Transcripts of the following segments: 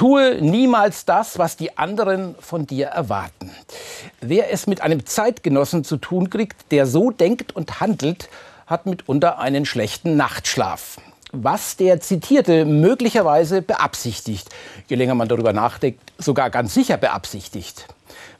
Tue niemals das, was die anderen von dir erwarten. Wer es mit einem Zeitgenossen zu tun kriegt, der so denkt und handelt, hat mitunter einen schlechten Nachtschlaf. Was der Zitierte möglicherweise beabsichtigt, je länger man darüber nachdenkt, sogar ganz sicher beabsichtigt.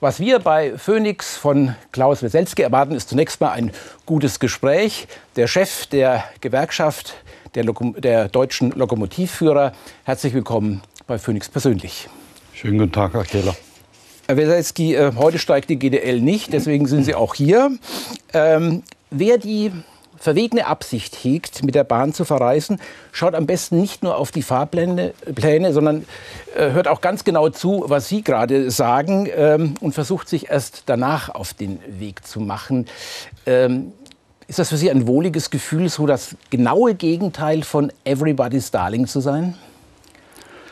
Was wir bei Phoenix von Klaus Weselski erwarten, ist zunächst mal ein gutes Gespräch. Der Chef der Gewerkschaft der, Lokom der deutschen Lokomotivführer, herzlich willkommen bei Phoenix persönlich. Schönen guten Tag, Herr Kehler. Herr Weselski, äh, heute steigt die GDL nicht, deswegen sind Sie auch hier. Ähm, wer die verwegene Absicht hegt, mit der Bahn zu verreisen, schaut am besten nicht nur auf die Fahrpläne, Pläne, sondern äh, hört auch ganz genau zu, was Sie gerade sagen ähm, und versucht sich erst danach auf den Weg zu machen. Ähm, ist das für Sie ein wohliges Gefühl, so das genaue Gegenteil von Everybody's Darling zu sein?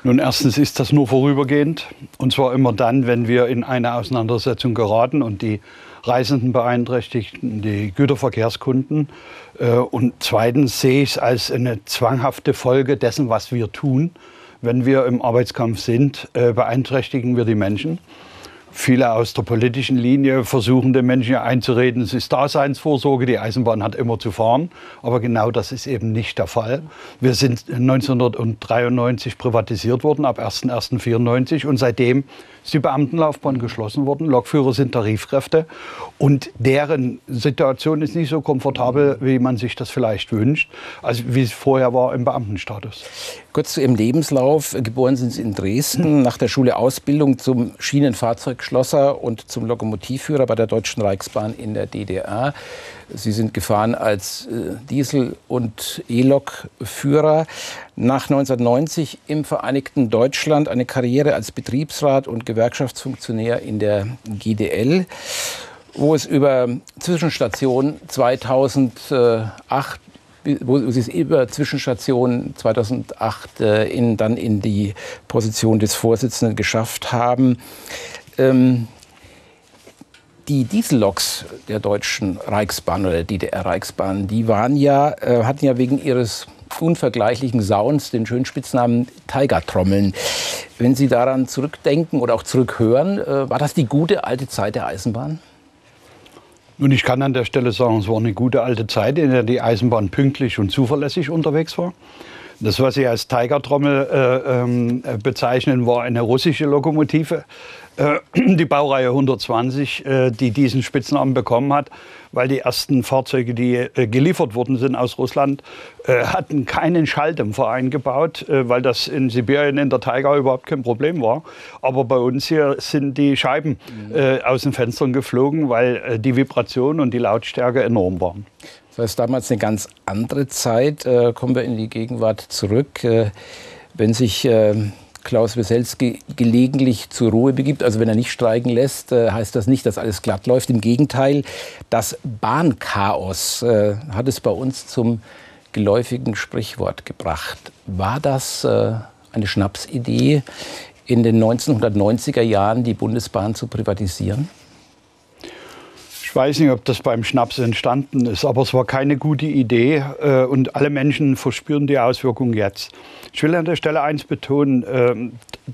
Nun, erstens ist das nur vorübergehend. Und zwar immer dann, wenn wir in eine Auseinandersetzung geraten und die Reisenden beeinträchtigen, die Güterverkehrskunden. Äh, und zweitens sehe ich es als eine zwanghafte Folge dessen, was wir tun. Wenn wir im Arbeitskampf sind, äh, beeinträchtigen wir die Menschen. Viele aus der politischen Linie versuchen den Menschen einzureden, es ist Daseinsvorsorge, die Eisenbahn hat immer zu fahren. Aber genau das ist eben nicht der Fall. Wir sind 1993 privatisiert worden, ab 01.01.94 und seitdem ist die Beamtenlaufbahn geschlossen worden. Lokführer sind Tarifkräfte und deren Situation ist nicht so komfortabel, wie man sich das vielleicht wünscht, als wie es vorher war im Beamtenstatus. Kurz zu Ihrem Lebenslauf. Geboren sind Sie in Dresden, nach der Schule Ausbildung zum Schienenfahrzeugschlosser und zum Lokomotivführer bei der Deutschen Reichsbahn in der DDR. Sie sind gefahren als äh, Diesel- und E-Lok-Führer. Nach 1990 im Vereinigten Deutschland eine Karriere als Betriebsrat und Gewerkschaftsfunktionär in der GDL, wo es über Zwischenstation 2008 wo sie es über Zwischenstation 2008 äh, in, dann in die Position des Vorsitzenden geschafft haben. Ähm, die Dieselloks der Deutschen Reichsbahn oder der DDR-Reichsbahn, die waren ja, äh, hatten ja wegen ihres unvergleichlichen Sounds den schönen Spitznamen Tigertrommeln. Wenn Sie daran zurückdenken oder auch zurückhören, äh, war das die gute alte Zeit der Eisenbahn? Nun, ich kann an der Stelle sagen, es war eine gute alte Zeit, in der die Eisenbahn pünktlich und zuverlässig unterwegs war. Das, was Sie als Tigertrommel äh, ähm, bezeichnen, war eine russische Lokomotive, äh, die Baureihe 120, äh, die diesen Spitznamen bekommen hat, weil die ersten Fahrzeuge, die äh, geliefert worden sind aus Russland, hatten keinen Schalldämpfer eingebaut, weil das in Sibirien in der Taiga überhaupt kein Problem war. Aber bei uns hier sind die Scheiben mhm. aus den Fenstern geflogen, weil die Vibration und die Lautstärke enorm waren. Das heißt, damals eine ganz andere Zeit. kommen wir in die Gegenwart zurück. wenn sich ähm, Klaus Weselski gelegentlich zur Ruhe begibt. Also wenn er nicht streiken lässt, äh, heißt das nicht, dass alles glatt läuft. Im Gegenteil, das Bahnchaos äh, hat es bei uns zum geläufigen Sprichwort gebracht. War das äh, eine Schnapsidee, in den 1990er Jahren die Bundesbahn zu privatisieren? Ich weiß nicht, ob das beim Schnaps entstanden ist, aber es war keine gute Idee äh, und alle Menschen verspüren die Auswirkungen jetzt. Ich will an der Stelle eins betonen, äh,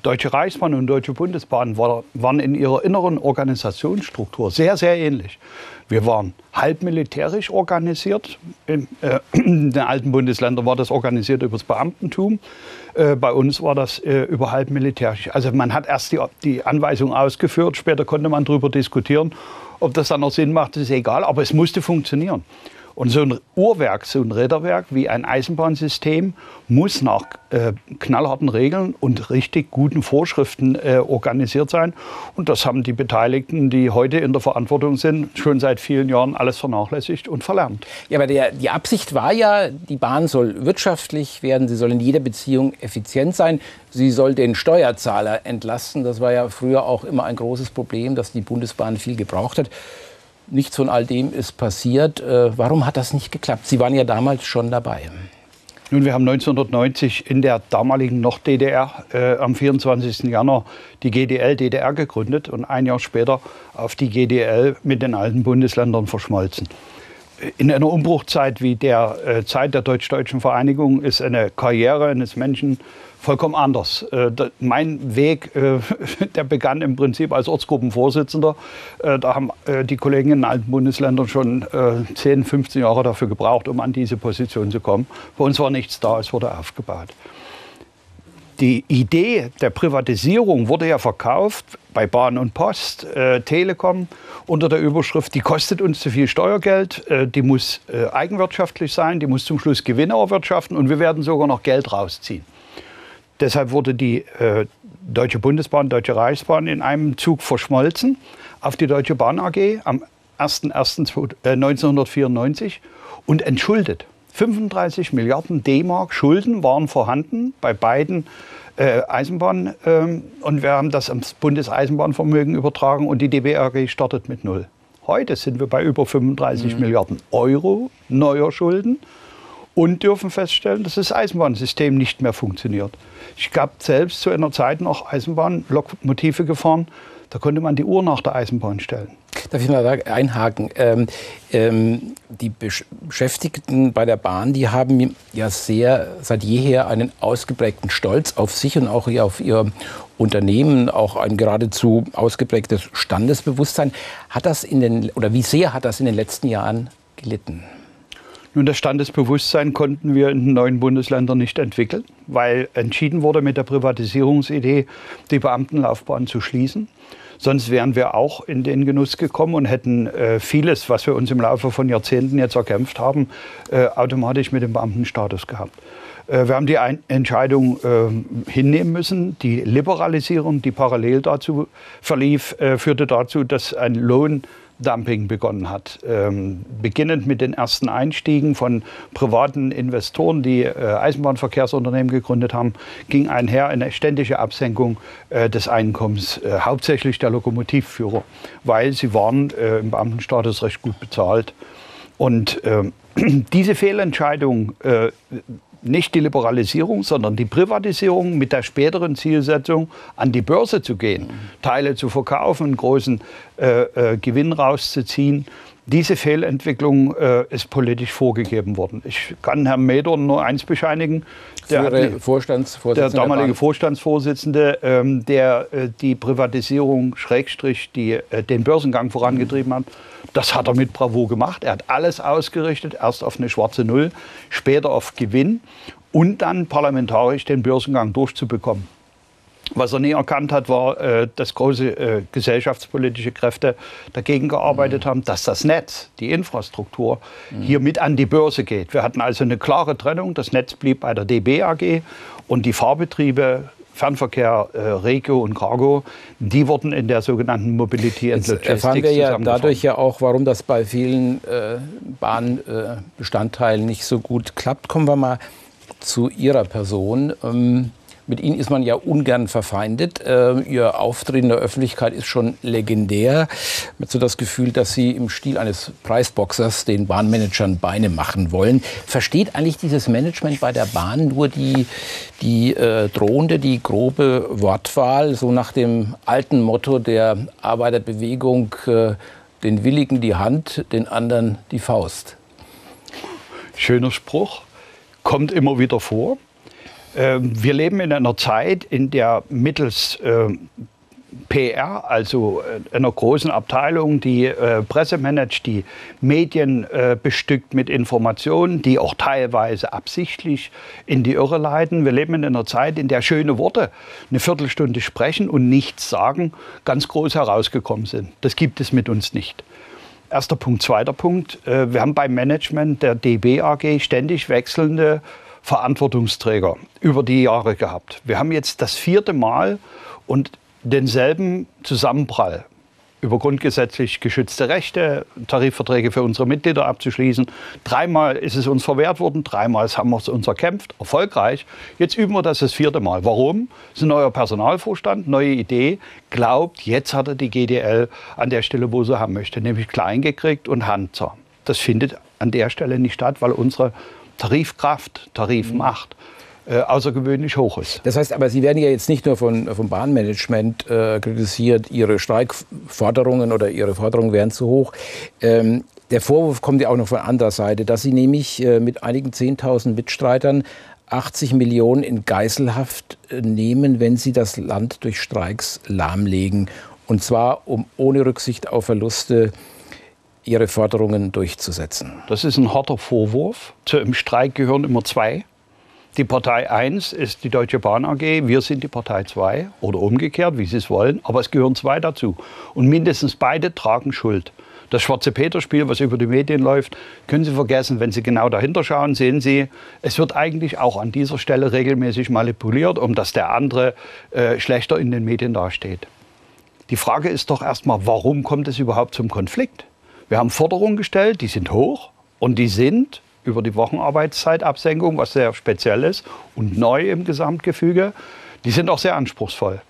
Deutsche Reichsbahn und Deutsche Bundesbahn war, waren in ihrer inneren Organisationsstruktur sehr, sehr ähnlich. Wir waren halb militärisch organisiert. In, äh, in den alten Bundesländern war das organisiert über das Beamtentum. Äh, bei uns war das äh, überhalb militärisch. Also man hat erst die, die Anweisung ausgeführt, später konnte man darüber diskutieren ob das dann noch Sinn macht, ist egal, aber es musste funktionieren. Und so ein Uhrwerk, so ein Räderwerk wie ein Eisenbahnsystem muss nach äh, knallharten Regeln und richtig guten Vorschriften äh, organisiert sein. Und das haben die Beteiligten, die heute in der Verantwortung sind, schon seit vielen Jahren alles vernachlässigt und verlernt. Ja, aber der, die Absicht war ja, die Bahn soll wirtschaftlich werden, sie soll in jeder Beziehung effizient sein, sie soll den Steuerzahler entlasten. Das war ja früher auch immer ein großes Problem, dass die Bundesbahn viel gebraucht hat. Nichts von all dem ist passiert. Äh, warum hat das nicht geklappt? Sie waren ja damals schon dabei. Nun, wir haben 1990 in der damaligen noch DDR äh, am 24. Januar die GDL DDR gegründet und ein Jahr später auf die GDL mit den alten Bundesländern verschmolzen. In einer Umbruchzeit wie der äh, Zeit der deutsch-deutschen Vereinigung ist eine Karriere eines Menschen vollkommen anders. Äh, da, mein Weg, äh, der begann im Prinzip als Ortsgruppenvorsitzender. Äh, da haben äh, die Kollegen in alten Bundesländern schon 10, 15 Jahre dafür gebraucht, um an diese Position zu kommen. Bei uns war nichts da, es wurde aufgebaut die Idee der Privatisierung wurde ja verkauft bei Bahn und Post, äh, Telekom unter der Überschrift, die kostet uns zu viel Steuergeld, äh, die muss äh, eigenwirtschaftlich sein, die muss zum Schluss Gewinne erwirtschaften und wir werden sogar noch Geld rausziehen. Deshalb wurde die äh, Deutsche Bundesbahn, Deutsche Reichsbahn in einem Zug verschmolzen auf die Deutsche Bahn AG am 01.01.1994 äh, und entschuldet. 35 Milliarden D-Mark Schulden waren vorhanden bei beiden äh, Eisenbahnen. Ähm, und wir haben das ans Bundeseisenbahnvermögen übertragen und die DBRG startet mit null. Heute sind wir bei über 35 mhm. Milliarden Euro neuer Schulden und dürfen feststellen, dass das Eisenbahnsystem nicht mehr funktioniert. Ich habe selbst zu einer Zeit noch Eisenbahnlokomotive gefahren. Da konnte man die Uhr nach der Eisenbahn stellen. Darf ich mal einhaken? Ähm, ähm, die Beschäftigten bei der Bahn, die haben ja sehr seit jeher einen ausgeprägten Stolz auf sich und auch auf ihr Unternehmen, auch ein geradezu ausgeprägtes Standesbewusstsein. Hat das in den oder wie sehr hat das in den letzten Jahren gelitten? Nun, das Standesbewusstsein konnten wir in den neuen Bundesländern nicht entwickeln, weil entschieden wurde mit der Privatisierungsidee, die Beamtenlaufbahn zu schließen. Sonst wären wir auch in den Genuss gekommen und hätten äh, vieles, was wir uns im Laufe von Jahrzehnten jetzt erkämpft haben, äh, automatisch mit dem Beamtenstatus gehabt. Äh, wir haben die Ein Entscheidung äh, hinnehmen müssen. Die Liberalisierung, die parallel dazu verlief, äh, führte dazu, dass ein Lohn Dumping begonnen hat. Ähm, beginnend mit den ersten Einstiegen von privaten Investoren, die äh, Eisenbahnverkehrsunternehmen gegründet haben, ging einher eine ständige Absenkung äh, des Einkommens, äh, hauptsächlich der Lokomotivführer, weil sie waren äh, im Beamtenstatus recht gut bezahlt. Und ähm, diese Fehlentscheidung äh, nicht die Liberalisierung, sondern die Privatisierung mit der späteren Zielsetzung, an die Börse zu gehen, Teile zu verkaufen, großen äh, äh, Gewinn rauszuziehen. Diese Fehlentwicklung äh, ist politisch vorgegeben worden. Ich kann Herrn Medorn nur eins bescheinigen. Der, der damalige der Vorstandsvorsitzende, ähm, der äh, die Privatisierung, Schrägstrich, die, äh, den Börsengang vorangetrieben hat, das hat er mit Bravo gemacht. Er hat alles ausgerichtet, erst auf eine schwarze Null, später auf Gewinn und dann parlamentarisch den Börsengang durchzubekommen. Was er nie erkannt hat, war, äh, dass große äh, gesellschaftspolitische Kräfte dagegen gearbeitet mhm. haben, dass das Netz, die Infrastruktur, mhm. hier mit an die Börse geht. Wir hatten also eine klare Trennung. Das Netz blieb bei der DB AG und die Fahrbetriebe Fernverkehr, äh, Regio und Cargo, die wurden in der sogenannten Mobility and Logistics erfahren wir ja dadurch ja auch, warum das bei vielen äh, Bahnbestandteilen äh, nicht so gut klappt. Kommen wir mal zu Ihrer Person. Ähm, mit Ihnen ist man ja ungern verfeindet. Äh, Ihr Auftritt in der Öffentlichkeit ist schon legendär. Man hat so das Gefühl, dass Sie im Stil eines Preisboxers den Bahnmanagern Beine machen wollen. Versteht eigentlich dieses Management bei der Bahn nur die, die äh, drohende, die grobe Wortwahl, so nach dem alten Motto der Arbeiterbewegung, äh, den Willigen die Hand, den anderen die Faust? Schöner Spruch, kommt immer wieder vor. Ähm, wir leben in einer Zeit, in der mittels ähm, PR, also äh, einer großen Abteilung, die äh, Presse managt, die Medien äh, bestückt mit Informationen, die auch teilweise absichtlich in die Irre leiten. Wir leben in einer Zeit, in der schöne Worte eine Viertelstunde sprechen und nichts sagen, ganz groß herausgekommen sind. Das gibt es mit uns nicht. Erster Punkt. Zweiter Punkt. Wir haben beim Management der DB AG ständig wechselnde Verantwortungsträger über die Jahre gehabt. Wir haben jetzt das vierte Mal und denselben Zusammenprall über grundgesetzlich geschützte Rechte, Tarifverträge für unsere Mitglieder abzuschließen. Dreimal ist es uns verwehrt worden, dreimal haben wir es uns erkämpft, erfolgreich. Jetzt üben wir das das vierte Mal. Warum? Es ist ein neuer Personalvorstand, neue Idee, glaubt, jetzt hat er die GDL an der Stelle, wo sie haben möchte, nämlich klein gekriegt und handzahm. Das findet an der Stelle nicht statt, weil unsere Tarifkraft, Tarifmacht äh, außergewöhnlich hoch ist. Das heißt aber, Sie werden ja jetzt nicht nur von, vom Bahnmanagement äh, kritisiert, Ihre Streikforderungen oder Ihre Forderungen wären zu hoch. Ähm, der Vorwurf kommt ja auch noch von anderer Seite, dass Sie nämlich äh, mit einigen 10.000 Mitstreitern 80 Millionen in Geiselhaft äh, nehmen, wenn Sie das Land durch Streiks lahmlegen. Und zwar, um ohne Rücksicht auf Verluste Ihre Forderungen durchzusetzen. Das ist ein harter Vorwurf. Zu einem Streik gehören immer zwei. Die Partei 1 ist die Deutsche Bahn AG, wir sind die Partei 2 oder umgekehrt, wie Sie es wollen, aber es gehören zwei dazu. Und mindestens beide tragen Schuld. Das schwarze Peter-Spiel, was über die Medien läuft, können Sie vergessen. Wenn Sie genau dahinter schauen, sehen Sie, es wird eigentlich auch an dieser Stelle regelmäßig manipuliert, um dass der andere äh, schlechter in den Medien dasteht. Die Frage ist doch erstmal, warum kommt es überhaupt zum Konflikt? Wir haben Forderungen gestellt, die sind hoch und die sind über die Wochenarbeitszeitabsenkung, was sehr speziell ist und neu im Gesamtgefüge, die sind auch sehr anspruchsvoll.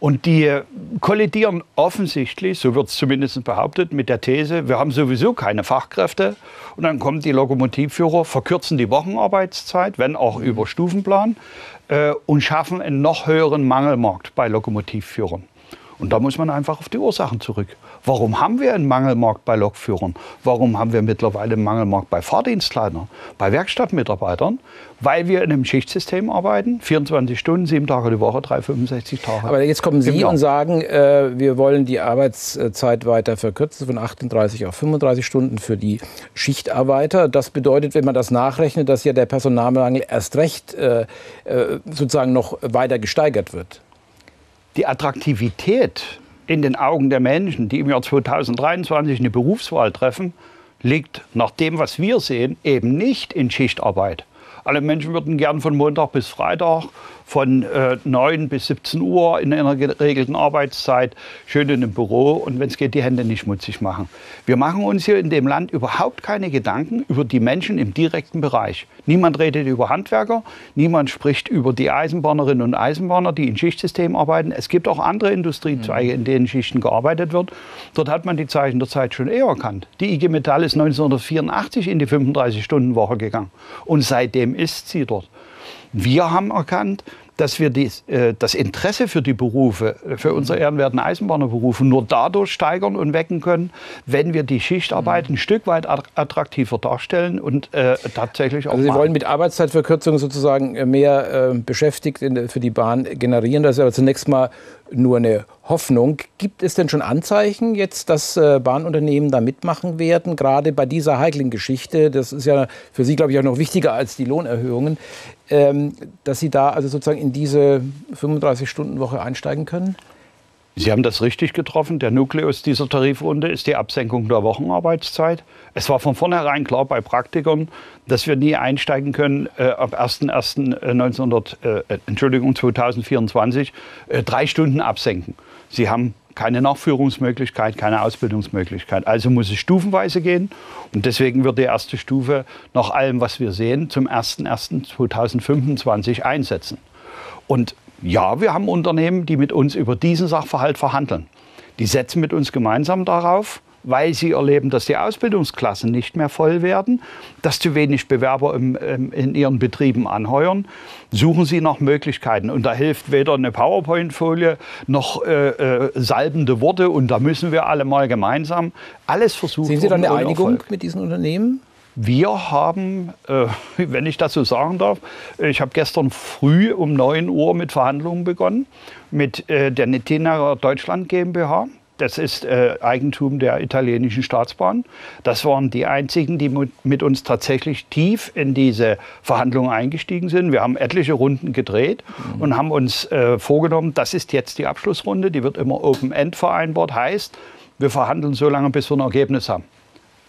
Und die kollidieren offensichtlich, so wird es zumindest behauptet, mit der These, wir haben sowieso keine Fachkräfte. Und dann kommen die Lokomotivführer, verkürzen die Wochenarbeitszeit, wenn auch über Stufenplan, äh, und schaffen einen noch höheren Mangelmarkt bei Lokomotivführern. Und da muss man einfach auf die Ursachen zurück. Warum haben wir einen Mangelmarkt bei Lokführern? Warum haben wir mittlerweile einen Mangelmarkt bei Fahrdienstleitern, bei Werkstattmitarbeitern? Weil wir in einem Schichtsystem arbeiten, 24 Stunden, sieben Tage die Woche, 365 Tage. Aber jetzt kommen Sie und sagen, äh, wir wollen die Arbeitszeit weiter verkürzen von 38 auf 35 Stunden für die Schichtarbeiter. Das bedeutet, wenn man das nachrechnet, dass ja der Personalmangel erst recht äh, äh sozusagen noch weiter gesteigert wird die Attraktivität in den Augen der Menschen, die im Jahr 2023 eine Berufswahl treffen, liegt nach dem, was wir sehen, eben nicht in Schichtarbeit. Alle Menschen würden gern von Montag bis Freitag von äh, 9 bis 17 Uhr in einer geregelten Arbeitszeit, schön in einem Büro und wenn es geht, die Hände nicht schmutzig machen. Wir machen uns hier in dem Land überhaupt keine Gedanken über die Menschen im direkten Bereich. Niemand redet über Handwerker, niemand spricht über die Eisenbahnerinnen und Eisenbahner, die in Schichtsystemen arbeiten. Es gibt auch andere Industriezweige, in denen Schichten gearbeitet wird. Dort hat man die Zeichen der Zeit schon eher erkannt. Die IG Metall ist 1984 in die 35-Stunden-Woche gegangen und seitdem ist sie dort. Wir haben erkannt, dass wir dies, äh, das Interesse für die Berufe, für unsere ehrenwerten Eisenbahnerberufe nur dadurch steigern und wecken können, wenn wir die Schichtarbeit ein Stück weit attraktiver darstellen und äh, tatsächlich auch. Also Sie wollen mit Arbeitszeitverkürzung sozusagen äh, mehr äh, beschäftigt für die Bahn generieren. Das ist aber zunächst mal nur eine Hoffnung. Gibt es denn schon Anzeichen jetzt, dass äh, Bahnunternehmen da mitmachen werden, gerade bei dieser heiklen Geschichte? Das ist ja für Sie, glaube ich, auch noch wichtiger als die Lohnerhöhungen, dass Sie da also sozusagen in diese 35-Stunden-Woche einsteigen können? Sie haben das richtig getroffen. Der Nukleus dieser Tarifrunde ist die Absenkung der Wochenarbeitszeit. Es war von vornherein klar bei Praktikern, dass wir nie einsteigen können äh, ab 1.1.1900, äh, äh, Entschuldigung, 2024 äh, drei Stunden absenken. Sie haben keine Nachführungsmöglichkeit, keine Ausbildungsmöglichkeit. Also muss es stufenweise gehen. Und deswegen wird die erste Stufe nach allem, was wir sehen, zum 01.01.2025 einsetzen. Und ja, wir haben Unternehmen, die mit uns über diesen Sachverhalt verhandeln. Die setzen mit uns gemeinsam darauf, weil sie erleben, dass die Ausbildungsklassen nicht mehr voll werden, dass zu wenig Bewerber im, im, in ihren Betrieben anheuern, suchen sie nach Möglichkeiten. Und da hilft weder eine PowerPoint-Folie noch äh, äh, salbende Worte. Und da müssen wir alle mal gemeinsam alles versuchen. Sehen Sie da eine Einigung Erfolg. mit diesen Unternehmen? Wir haben, äh, wenn ich das so sagen darf, ich habe gestern früh um 9 Uhr mit Verhandlungen begonnen mit äh, der Netina Deutschland GmbH. Das ist äh, Eigentum der italienischen Staatsbahn. Das waren die einzigen, die mit uns tatsächlich tief in diese Verhandlungen eingestiegen sind. Wir haben etliche Runden gedreht mhm. und haben uns äh, vorgenommen, das ist jetzt die Abschlussrunde. Die wird immer Open-End vereinbart. Heißt, wir verhandeln so lange, bis wir ein Ergebnis haben.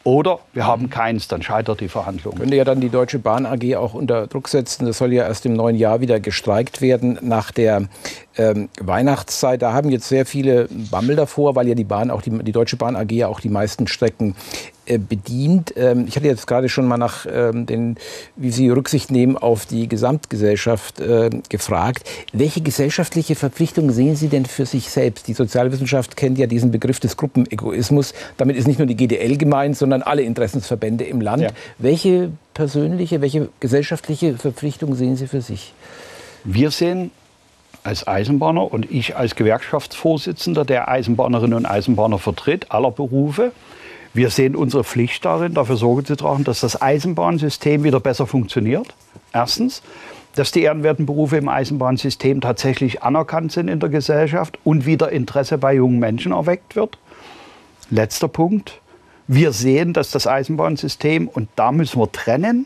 Oder wir haben keins, dann scheitert die Verhandlung. Könnte ja dann die Deutsche Bahn AG auch unter Druck setzen. Das soll ja erst im neuen Jahr wieder gestreikt werden nach der ähm, Weihnachtszeit. Da haben jetzt sehr viele Bammel davor, weil ja die Bahn, auch die, die Deutsche Bahn AG ja auch die meisten Strecken äh, bedient. Ähm, ich hatte jetzt gerade schon mal nach ähm, den, wie Sie Rücksicht nehmen auf die Gesamtgesellschaft äh, gefragt. Welche gesellschaftliche Verpflichtung sehen Sie denn für sich selbst? Die Sozialwissenschaft kennt ja diesen Begriff des Gruppenegoismus. Damit ist nicht nur die GDL gemeint, sondern alle Interessensverbände im Land. Ja. Welche persönliche, welche gesellschaftliche Verpflichtung sehen Sie für sich? Wir sehen als Eisenbahner und ich als Gewerkschaftsvorsitzender, der Eisenbahnerinnen und Eisenbahner vertritt, aller Berufe, wir sehen unsere Pflicht darin, dafür Sorge zu tragen, dass das Eisenbahnsystem wieder besser funktioniert. Erstens, dass die ehrenwerten Berufe im Eisenbahnsystem tatsächlich anerkannt sind in der Gesellschaft und wieder Interesse bei jungen Menschen erweckt wird. Letzter Punkt. Wir sehen, dass das Eisenbahnsystem, und da müssen wir trennen,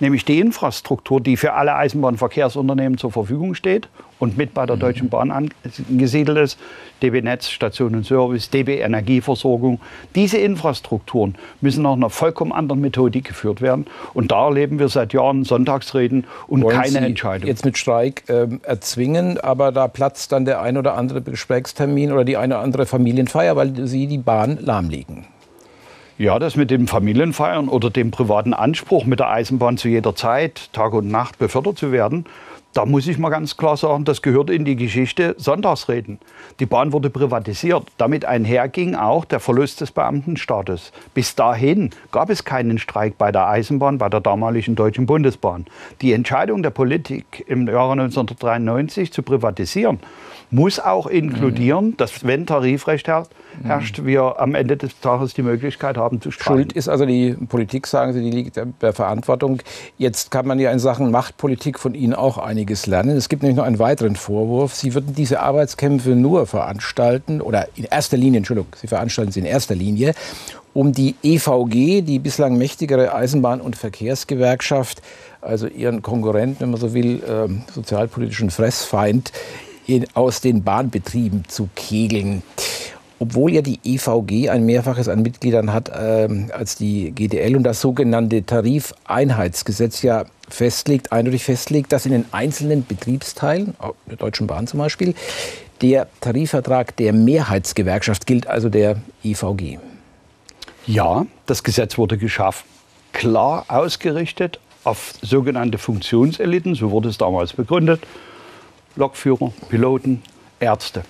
nämlich die Infrastruktur, die für alle Eisenbahnverkehrsunternehmen zur Verfügung steht und mit bei der mhm. Deutschen Bahn angesiedelt ist, DB Netz, Station und Service, DB Energieversorgung. Diese Infrastrukturen müssen nach einer vollkommen anderen Methodik geführt werden. Und da erleben wir seit Jahren Sonntagsreden und Wollen keine Sie Entscheidung. Jetzt mit Streik äh, erzwingen, aber da platzt dann der ein oder andere Gesprächstermin oder die eine oder andere Familienfeier, weil Sie die Bahn lahmlegen. Ja, das mit dem Familienfeiern oder dem privaten Anspruch, mit der Eisenbahn zu jeder Zeit, Tag und Nacht befördert zu werden, da muss ich mal ganz klar sagen, das gehört in die Geschichte Sonntagsreden. Die Bahn wurde privatisiert. Damit einherging auch der Verlust des Beamtenstatus. Bis dahin gab es keinen Streik bei der Eisenbahn, bei der damaligen Deutschen Bundesbahn. Die Entscheidung der Politik im Jahre 1993 zu privatisieren, muss auch inkludieren, mhm. dass wenn Tarifrecht herrscht, herrscht, wir am Ende des Tages die Möglichkeit haben zu streiken. Schuld ist also die Politik, sagen Sie, die liegt der Verantwortung. Jetzt kann man ja in Sachen Machtpolitik von Ihnen auch einiges lernen. Es gibt nämlich noch einen weiteren Vorwurf. Sie würden diese Arbeitskämpfe nur veranstalten, oder in erster Linie, Entschuldigung, Sie veranstalten sie in erster Linie, um die EVG, die bislang mächtigere Eisenbahn- und Verkehrsgewerkschaft, also ihren Konkurrenten, wenn man so will, äh, sozialpolitischen Fressfeind, aus den Bahnbetrieben zu kegeln. Obwohl ja die EVG ein Mehrfaches an Mitgliedern hat äh, als die GDL und das sogenannte Tarifeinheitsgesetz ja festlegt, eindeutig festlegt, dass in den einzelnen Betriebsteilen, der Deutschen Bahn zum Beispiel, der Tarifvertrag der Mehrheitsgewerkschaft gilt, also der EVG. Ja, das Gesetz wurde geschaffen, klar ausgerichtet auf sogenannte Funktionseliten, so wurde es damals begründet. Lokführer, Piloten, Ärzte.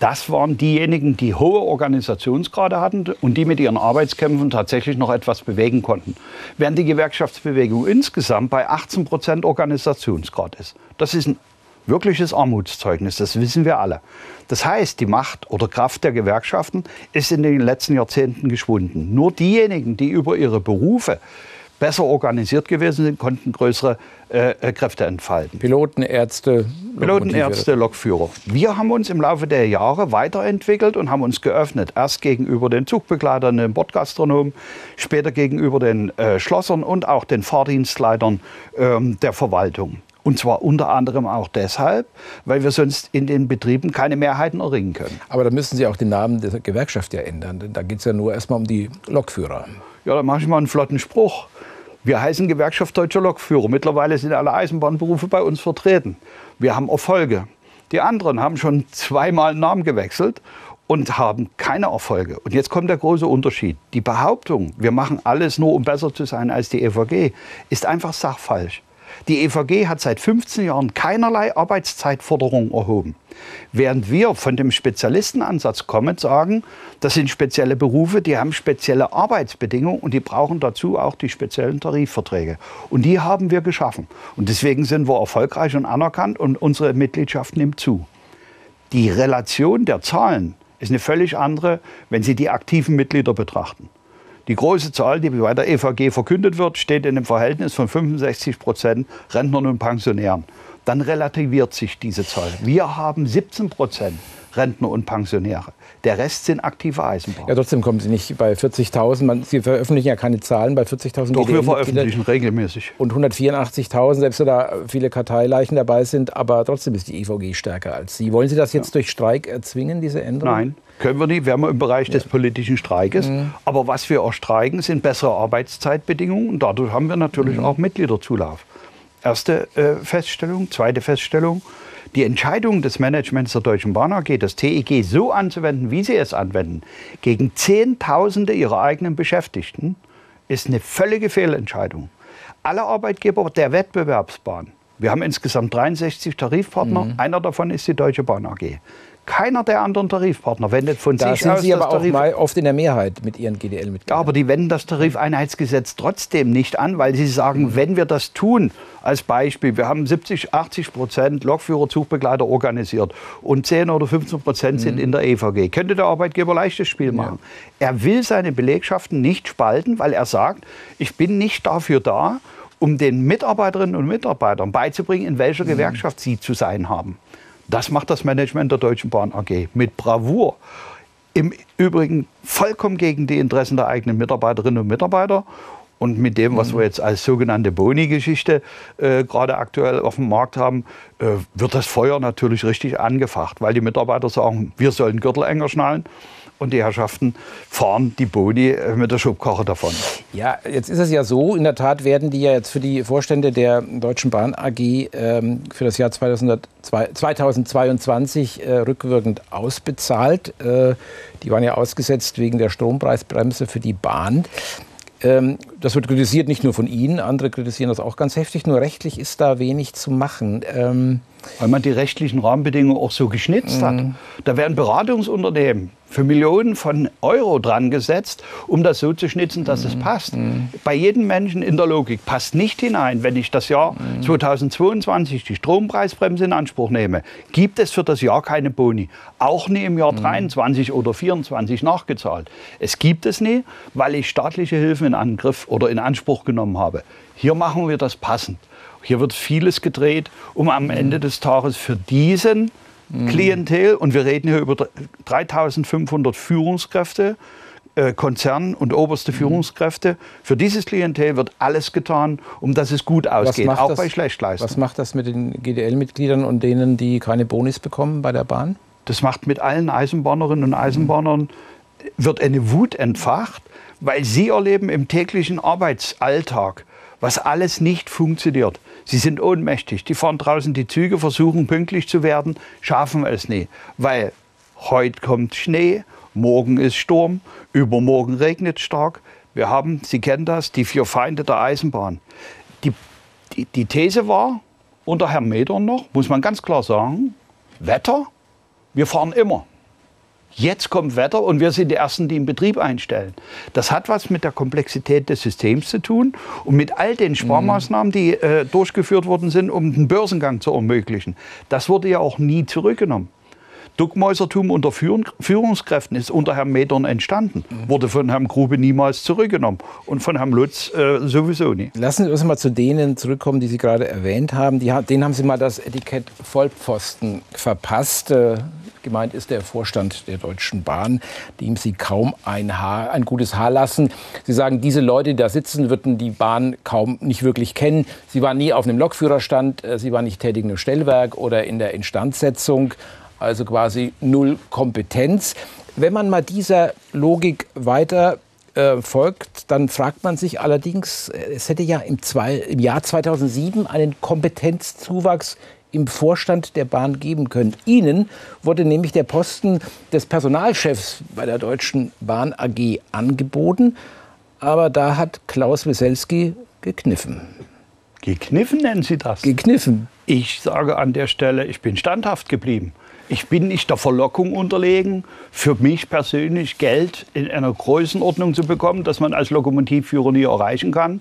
Das waren diejenigen, die hohe Organisationsgrade hatten und die mit ihren Arbeitskämpfen tatsächlich noch etwas bewegen konnten. Während die Gewerkschaftsbewegung insgesamt bei 18 Prozent Organisationsgrad ist. Das ist ein wirkliches Armutszeugnis, das wissen wir alle. Das heißt, die Macht oder Kraft der Gewerkschaften ist in den letzten Jahrzehnten geschwunden. Nur diejenigen, die über ihre Berufe besser organisiert gewesen sind, konnten größere äh, äh Kräfte entfalten. Piloten, Ärzte, Piloten, Ärzte, Lokführer. Wir haben uns im Laufe der Jahre weiterentwickelt und haben uns geöffnet. Erst gegenüber den Zugbegleitern, den Bordgastronomen, später gegenüber den äh, Schlossern und auch den Fahrdienstleitern ähm, der Verwaltung. Und zwar unter anderem auch deshalb, weil wir sonst in den Betrieben keine Mehrheiten erringen können. Aber da müssen Sie auch den Namen der Gewerkschaft ja ändern. Denn da geht es ja nur erstmal um die Lokführer. Ja, da mache ich mal einen flotten Spruch. Wir heißen Gewerkschaft Deutscher Lokführer. Mittlerweile sind alle Eisenbahnberufe bei uns vertreten. Wir haben Erfolge. Die anderen haben schon zweimal Namen gewechselt und haben keine Erfolge. Und jetzt kommt der große Unterschied. Die Behauptung, wir machen alles nur, um besser zu sein als die EVG, ist einfach sachfalsch. Die EVG hat seit 15 Jahren keinerlei Arbeitszeitforderungen erhoben. Während wir von dem Spezialistenansatz kommen, sagen, das sind spezielle Berufe, die haben spezielle Arbeitsbedingungen und die brauchen dazu auch die speziellen Tarifverträge. Und die haben wir geschaffen. Und deswegen sind wir erfolgreich und anerkannt und unsere Mitgliedschaft nimmt zu. Die Relation der Zahlen ist eine völlig andere, wenn Sie die aktiven Mitglieder betrachten. Die große Zahl, die bei der EVG verkündet wird, steht in einem Verhältnis von 65 Prozent Rentnern und Pensionären. Dann relativiert sich diese Zahl. Wir haben 17 Prozent Rentner und Pensionäre. Der Rest sind aktive Eisenbahner. Ja, trotzdem kommen Sie nicht bei 40.000. Sie veröffentlichen ja keine Zahlen bei 40.000. Doch, wir veröffentlichen regelmäßig. Und 184.000, selbst wenn da viele Karteileichen dabei sind, aber trotzdem ist die EVG stärker als Sie. Wollen Sie das jetzt ja. durch Streik erzwingen, diese Änderung? Nein, können wir nicht, wären wir im Bereich ja. des politischen Streikes. Mhm. Aber was wir auch streiken, sind bessere Arbeitszeitbedingungen und dadurch haben wir natürlich mhm. auch Mitgliederzulauf. Erste äh, Feststellung. Zweite Feststellung. die Entscheidung des Managements der Deutschen Bahn AG, das TEG so anzuwenden, wie sie es anwenden, gegen Zehntausende ihrer eigenen Beschäftigten, ist eine völlige Fehlentscheidung. Alle Arbeitgeber der Wettbewerbsbahn, wir haben insgesamt 63 Tarifpartner, mhm. einer davon ist die Deutsche Bahn AG. Keiner der anderen Tarifpartner wendet von da sich sind aus Sie aber auch mal oft in der Mehrheit mit Ihren GDL-Mitgliedern. Aber die wenden das Tarifeinheitsgesetz trotzdem nicht an, weil sie sagen, mhm. wenn wir das tun, als Beispiel, wir haben 70, 80 Prozent Lokführer, Zugbegleiter organisiert und 10 oder 15 Prozent sind mhm. in der EVG. Könnte der Arbeitgeber leichtes Spiel machen. Ja. Er will seine Belegschaften nicht spalten, weil er sagt, ich bin nicht dafür da, um den Mitarbeiterinnen und Mitarbeitern beizubringen, in welcher mhm. Gewerkschaft sie zu sein haben. Das macht das Management der Deutschen Bahn AG mit Bravour. Im Übrigen vollkommen gegen die Interessen der eigenen Mitarbeiterinnen und Mitarbeiter. Und mit dem, was wir jetzt als sogenannte Boni-Geschichte äh, gerade aktuell auf dem Markt haben, äh, wird das Feuer natürlich richtig angefacht, weil die Mitarbeiter sagen, wir sollen Gürtel enger schnallen und die Herrschaften fahren die Boni äh, mit der Schubkarre davon. Ja, jetzt ist es ja so, in der Tat werden die ja jetzt für die Vorstände der Deutschen Bahn AG ähm, für das Jahr 2000, 2022 äh, rückwirkend ausbezahlt. Äh, die waren ja ausgesetzt wegen der Strompreisbremse für die Bahn. Ähm, das wird kritisiert nicht nur von Ihnen, andere kritisieren das auch ganz heftig. Nur rechtlich ist da wenig zu machen. Ähm Weil man die rechtlichen Rahmenbedingungen auch so geschnitzt hat. Mhm. Da werden Beratungsunternehmen für Millionen von Euro dran gesetzt, um das so zu schnitzen, dass es mhm. passt. Mhm. Bei jedem Menschen in der Logik passt nicht hinein, wenn ich das Jahr 2022 die Strompreisbremse in Anspruch nehme, gibt es für das Jahr keine Boni. Auch nie im Jahr 23 oder 24 nachgezahlt. Es gibt es nie, weil ich staatliche Hilfen in Angriff oder in Anspruch genommen habe. Hier machen wir das passend. Hier wird vieles gedreht, um am Ende des Tages für diesen Klientel. Und wir reden hier über 3500 Führungskräfte, äh, Konzern und oberste mhm. Führungskräfte. Für dieses Klientel wird alles getan, um dass es gut ausgeht, auch das, bei Schlechtleistungen. Was macht das mit den GDL-Mitgliedern und denen, die keine Bonis bekommen bei der Bahn? Das macht mit allen Eisenbahnerinnen und Eisenbahnern, wird eine Wut entfacht, weil sie erleben im täglichen Arbeitsalltag, was alles nicht funktioniert. Sie sind ohnmächtig. Die fahren draußen die Züge, versuchen pünktlich zu werden, schaffen es nie. Weil heute kommt Schnee, morgen ist Sturm, übermorgen regnet stark. Wir haben, Sie kennen das, die vier Feinde der Eisenbahn. Die, die, die These war, unter Herrn Medern noch, muss man ganz klar sagen, Wetter, wir fahren immer. Jetzt kommt Wetter und wir sind die Ersten, die den Betrieb einstellen. Das hat was mit der Komplexität des Systems zu tun und mit all den Sparmaßnahmen, die äh, durchgeführt worden sind, um den Börsengang zu ermöglichen. Das wurde ja auch nie zurückgenommen. Duckmäusertum unter Führungskräften ist unter Herrn Medorn entstanden, wurde von Herrn Grube niemals zurückgenommen und von Herrn Lutz äh, sowieso nie. Lassen Sie uns mal zu denen zurückkommen, die Sie gerade erwähnt haben. Die, denen haben Sie mal das Etikett Vollpfosten verpasst. Äh, Gemeint ist der Vorstand der Deutschen Bahn, dem Sie kaum ein, Haar, ein gutes Haar lassen. Sie sagen, diese Leute, die da sitzen, würden die Bahn kaum nicht wirklich kennen. Sie waren nie auf einem Lokführerstand, äh, sie waren nicht tätig im Stellwerk oder in der Instandsetzung, also quasi null Kompetenz. Wenn man mal dieser Logik weiter äh, folgt, dann fragt man sich allerdings, äh, es hätte ja im, zwei, im Jahr 2007 einen Kompetenzzuwachs im Vorstand der Bahn geben können. Ihnen wurde nämlich der Posten des Personalchefs bei der Deutschen Bahn AG angeboten, aber da hat Klaus Wieselski gekniffen. Gekniffen nennen Sie das? Gekniffen. Ich sage an der Stelle, ich bin standhaft geblieben. Ich bin nicht der Verlockung unterlegen, für mich persönlich Geld in einer Größenordnung zu bekommen, dass man als Lokomotivführer nie erreichen kann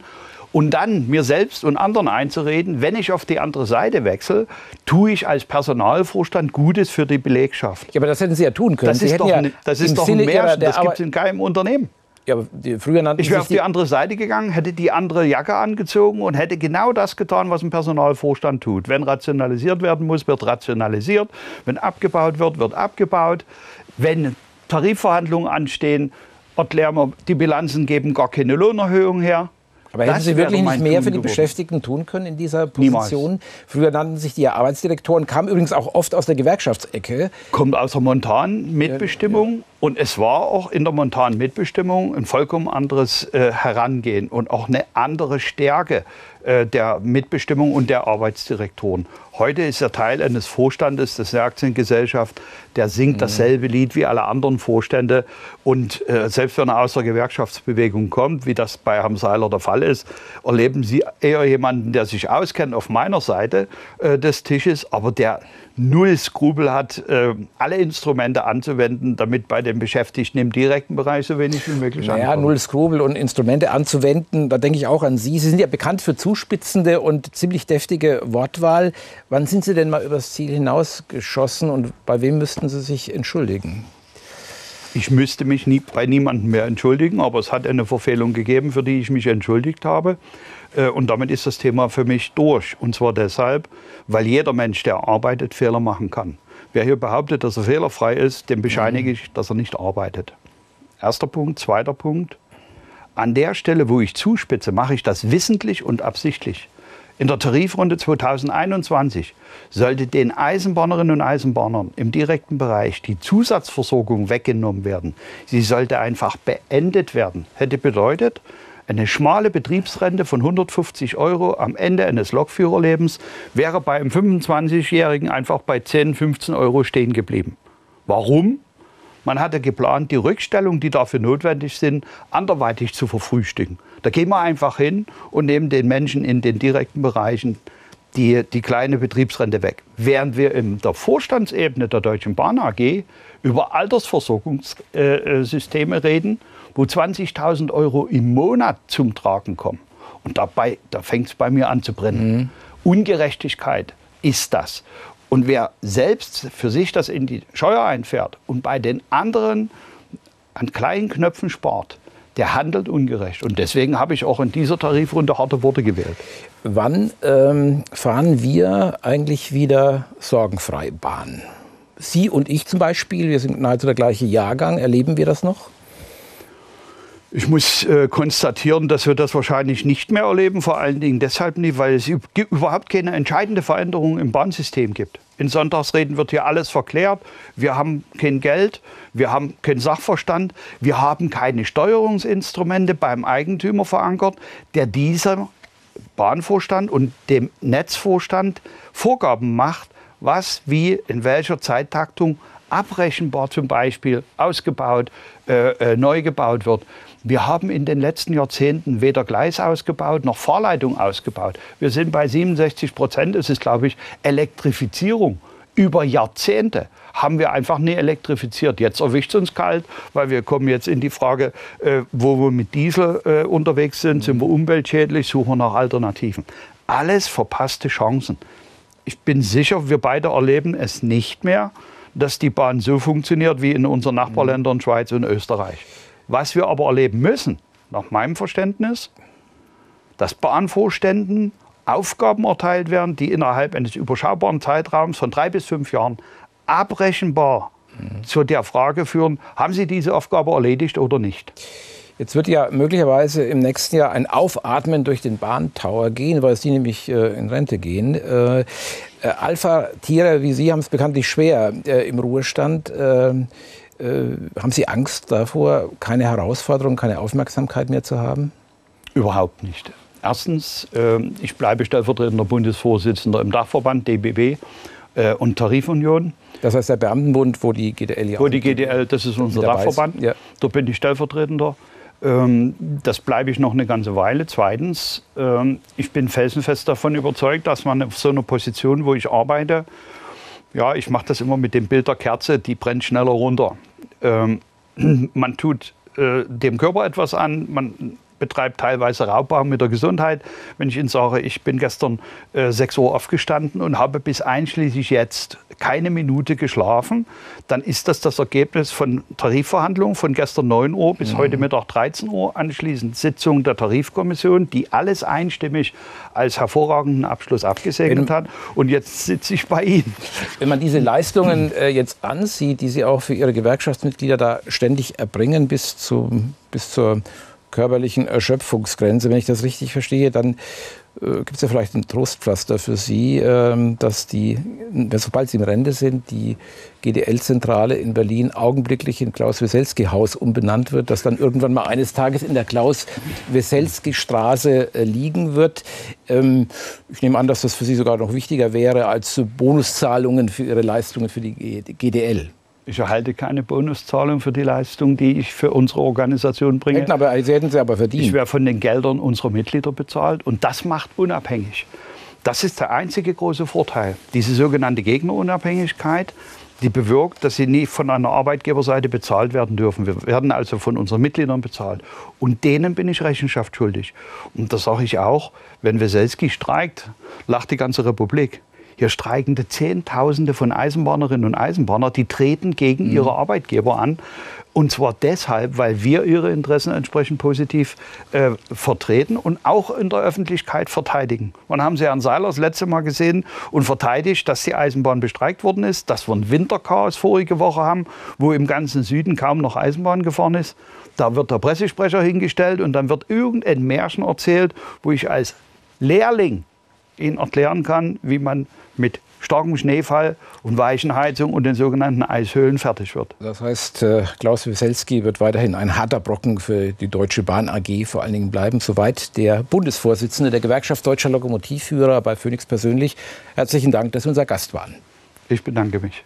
und dann mir selbst und anderen einzureden, wenn ich auf die andere Seite wechsle, tue ich als Personalvorstand Gutes für die Belegschaft. Ja, aber das hätten Sie ja tun können. Das ist doch, ja das ist doch ein Märchen, das gibt es in keinem Unternehmen. Ja, früher nannten ich wäre auf die andere Seite gegangen, hätte die andere Jacke angezogen und hätte genau das getan, was ein Personalvorstand tut. Wenn rationalisiert werden muss, wird rationalisiert. Wenn abgebaut wird, wird abgebaut. Wenn Tarifverhandlungen anstehen, erklären wir, die Bilanzen geben gar keine Lohnerhöhung her. Aber hätten Sie wirklich nicht mehr für die Beschäftigten tun können in dieser Position? Niemals. Früher nannten sich die Arbeitsdirektoren, kamen übrigens auch oft aus der Gewerkschaftsecke. Kommt aus der Montan, Mitbestimmung. Ja, ja. Und es war auch in der montanen Mitbestimmung ein vollkommen anderes äh, Herangehen und auch eine andere Stärke äh, der Mitbestimmung und der Arbeitsdirektoren. Heute ist er Teil eines Vorstandes des der Aktiengesellschaft, der singt mhm. dasselbe Lied wie alle anderen Vorstände. Und äh, selbst wenn er aus der Gewerkschaftsbewegung kommt, wie das bei Herrn Seiler der Fall ist, erleben Sie eher jemanden, der sich auskennt auf meiner Seite äh, des Tisches, aber der null Skrupel hat, äh, alle Instrumente anzuwenden, damit bei den Beschäftigten im direkten Bereich so wenig wie möglich Ja, naja, null Skrupel und Instrumente anzuwenden, da denke ich auch an Sie. Sie sind ja bekannt für zuspitzende und ziemlich deftige Wortwahl. Wann sind Sie denn mal übers Ziel hinausgeschossen und bei wem müssten Sie sich entschuldigen? Ich müsste mich nie, bei niemandem mehr entschuldigen, aber es hat eine Verfehlung gegeben, für die ich mich entschuldigt habe. Äh, und damit ist das Thema für mich durch. Und zwar deshalb, weil jeder Mensch, der arbeitet, Fehler machen kann. Wer hier behauptet, dass er fehlerfrei ist, dem bescheinige ich, dass er nicht arbeitet. Erster Punkt. Zweiter Punkt. An der Stelle, wo ich zuspitze, mache ich das wissentlich und absichtlich. In der Tarifrunde 2021 sollte den Eisenbahnerinnen und Eisenbahnern im direkten Bereich die Zusatzversorgung weggenommen werden. Sie sollte einfach beendet werden. Hätte bedeutet, eine schmale Betriebsrente von 150 Euro am Ende eines Lokführerlebens wäre bei einem 25-Jährigen einfach bei 10, 15 Euro stehen geblieben. Warum? Man hatte geplant, die Rückstellungen, die dafür notwendig sind, anderweitig zu verfrühstücken. Da gehen wir einfach hin und nehmen den Menschen in den direkten Bereichen die, die kleine Betriebsrente weg. Während wir in der Vorstandsebene der Deutschen Bahn AG über Altersversorgungssysteme reden wo 20.000 Euro im Monat zum Tragen kommen. Und dabei, da fängt es bei mir an zu brennen. Mhm. Ungerechtigkeit ist das. Und wer selbst für sich das in die Steuer einfährt und bei den anderen an kleinen Knöpfen spart, der handelt ungerecht. Und deswegen habe ich auch in dieser Tarifrunde harte Worte gewählt. Wann ähm, fahren wir eigentlich wieder sorgenfrei Bahn? Sie und ich zum Beispiel, wir sind nahezu der gleiche Jahrgang, erleben wir das noch? Ich muss äh, konstatieren, dass wir das wahrscheinlich nicht mehr erleben, vor allen Dingen deshalb nicht, weil es überhaupt keine entscheidende Veränderung im Bahnsystem gibt. In Sonntagsreden wird hier alles verklärt. Wir haben kein Geld, wir haben keinen Sachverstand, wir haben keine Steuerungsinstrumente beim Eigentümer verankert, der dieser Bahnvorstand und dem Netzvorstand Vorgaben macht, was wie in welcher Zeittaktung abrechenbar zum Beispiel ausgebaut, äh, äh, neu gebaut wird. Wir haben in den letzten Jahrzehnten weder Gleis ausgebaut noch Fahrleitung ausgebaut. Wir sind bei 67 Prozent. Es ist, glaube ich, Elektrifizierung. Über Jahrzehnte haben wir einfach nie elektrifiziert. Jetzt erwischt es uns kalt, weil wir kommen jetzt in die Frage, äh, wo wir mit Diesel äh, unterwegs sind. Sind wir umweltschädlich? Suchen wir nach Alternativen. Alles verpasste Chancen. Ich bin sicher, wir beide erleben es nicht mehr, dass die Bahn so funktioniert wie in unseren Nachbarländern Schweiz und Österreich. Was wir aber erleben müssen, nach meinem Verständnis, dass Bahnvorständen Aufgaben erteilt werden, die innerhalb eines überschaubaren Zeitraums von drei bis fünf Jahren abrechenbar mhm. zu der Frage führen, haben sie diese Aufgabe erledigt oder nicht. Jetzt wird ja möglicherweise im nächsten Jahr ein Aufatmen durch den Bahntower gehen, weil Sie nämlich äh, in Rente gehen. Äh, äh, Alpha-Tiere wie Sie haben es bekanntlich schwer äh, im Ruhestand. Äh, äh, haben Sie Angst davor, keine Herausforderung, keine Aufmerksamkeit mehr zu haben? Überhaupt nicht. Erstens, ich bleibe stellvertretender Bundesvorsitzender im Dachverband DBB und Tarifunion. Das heißt der Beamtenbund, wo die GDL ja Wo die GDL, das ist unser Dachverband. Ja. Dort bin ich stellvertretender. Ähm, das bleibe ich noch eine ganze Weile. Zweitens, ähm, ich bin felsenfest davon überzeugt, dass man auf so einer Position, wo ich arbeite, ja, ich mache das immer mit dem Bild der Kerze, die brennt schneller runter. Ähm, man tut äh, dem Körper etwas an, man betreibt teilweise Raubbau mit der Gesundheit. Wenn ich Ihnen sage, ich bin gestern äh, 6 Uhr aufgestanden und habe bis einschließlich jetzt keine Minute geschlafen, dann ist das das Ergebnis von Tarifverhandlungen von gestern 9 Uhr bis mhm. heute Mittag 13 Uhr, anschließend Sitzung der Tarifkommission, die alles einstimmig als hervorragenden Abschluss abgesegnet hat. Und jetzt sitze ich bei Ihnen. Wenn man diese Leistungen äh, jetzt ansieht, die Sie auch für Ihre Gewerkschaftsmitglieder da ständig erbringen bis, zu, bis zur körperlichen Erschöpfungsgrenze. Wenn ich das richtig verstehe, dann äh, gibt es ja vielleicht ein Trostpflaster für Sie, ähm, dass die, sobald Sie im Rente sind, die GDL-Zentrale in Berlin augenblicklich in Klaus-Weselski-Haus umbenannt wird, dass dann irgendwann mal eines Tages in der Klaus-Weselski-Straße äh, liegen wird. Ähm, ich nehme an, dass das für Sie sogar noch wichtiger wäre als Bonuszahlungen für Ihre Leistungen für die GDL. Ich erhalte keine Bonuszahlung für die Leistung, die ich für unsere Organisation bringe. Hätten aber, Sie hätten sie aber verdient. Ich werde von den Geldern unserer Mitglieder bezahlt und das macht unabhängig. Das ist der einzige große Vorteil. Diese sogenannte Gegnerunabhängigkeit, die bewirkt, dass sie nie von einer Arbeitgeberseite bezahlt werden dürfen. Wir werden also von unseren Mitgliedern bezahlt. Und denen bin ich Rechenschaft schuldig. Und das sage ich auch, wenn Weselski streikt, lacht die ganze Republik. Hier streiken Zehntausende von Eisenbahnerinnen und Eisenbahner, die treten gegen mhm. ihre Arbeitgeber an. Und zwar deshalb, weil wir ihre Interessen entsprechend positiv äh, vertreten und auch in der Öffentlichkeit verteidigen. Und haben Sie Herrn Seiler das letzte Mal gesehen und verteidigt, dass die Eisenbahn bestreikt worden ist, dass wir ein Winterchaos vorige Woche haben, wo im ganzen Süden kaum noch Eisenbahn gefahren ist. Da wird der Pressesprecher hingestellt und dann wird irgendein Märchen erzählt, wo ich als Lehrling Ihnen erklären kann, wie man mit starkem Schneefall und weichen Heizung und den sogenannten Eishöhlen fertig wird. Das heißt, äh, Klaus Wieselski wird weiterhin ein harter Brocken für die Deutsche Bahn AG vor allen Dingen bleiben, soweit der Bundesvorsitzende der Gewerkschaft Deutscher Lokomotivführer bei Phoenix persönlich. Herzlichen Dank, dass Sie unser Gast waren. Ich bedanke mich.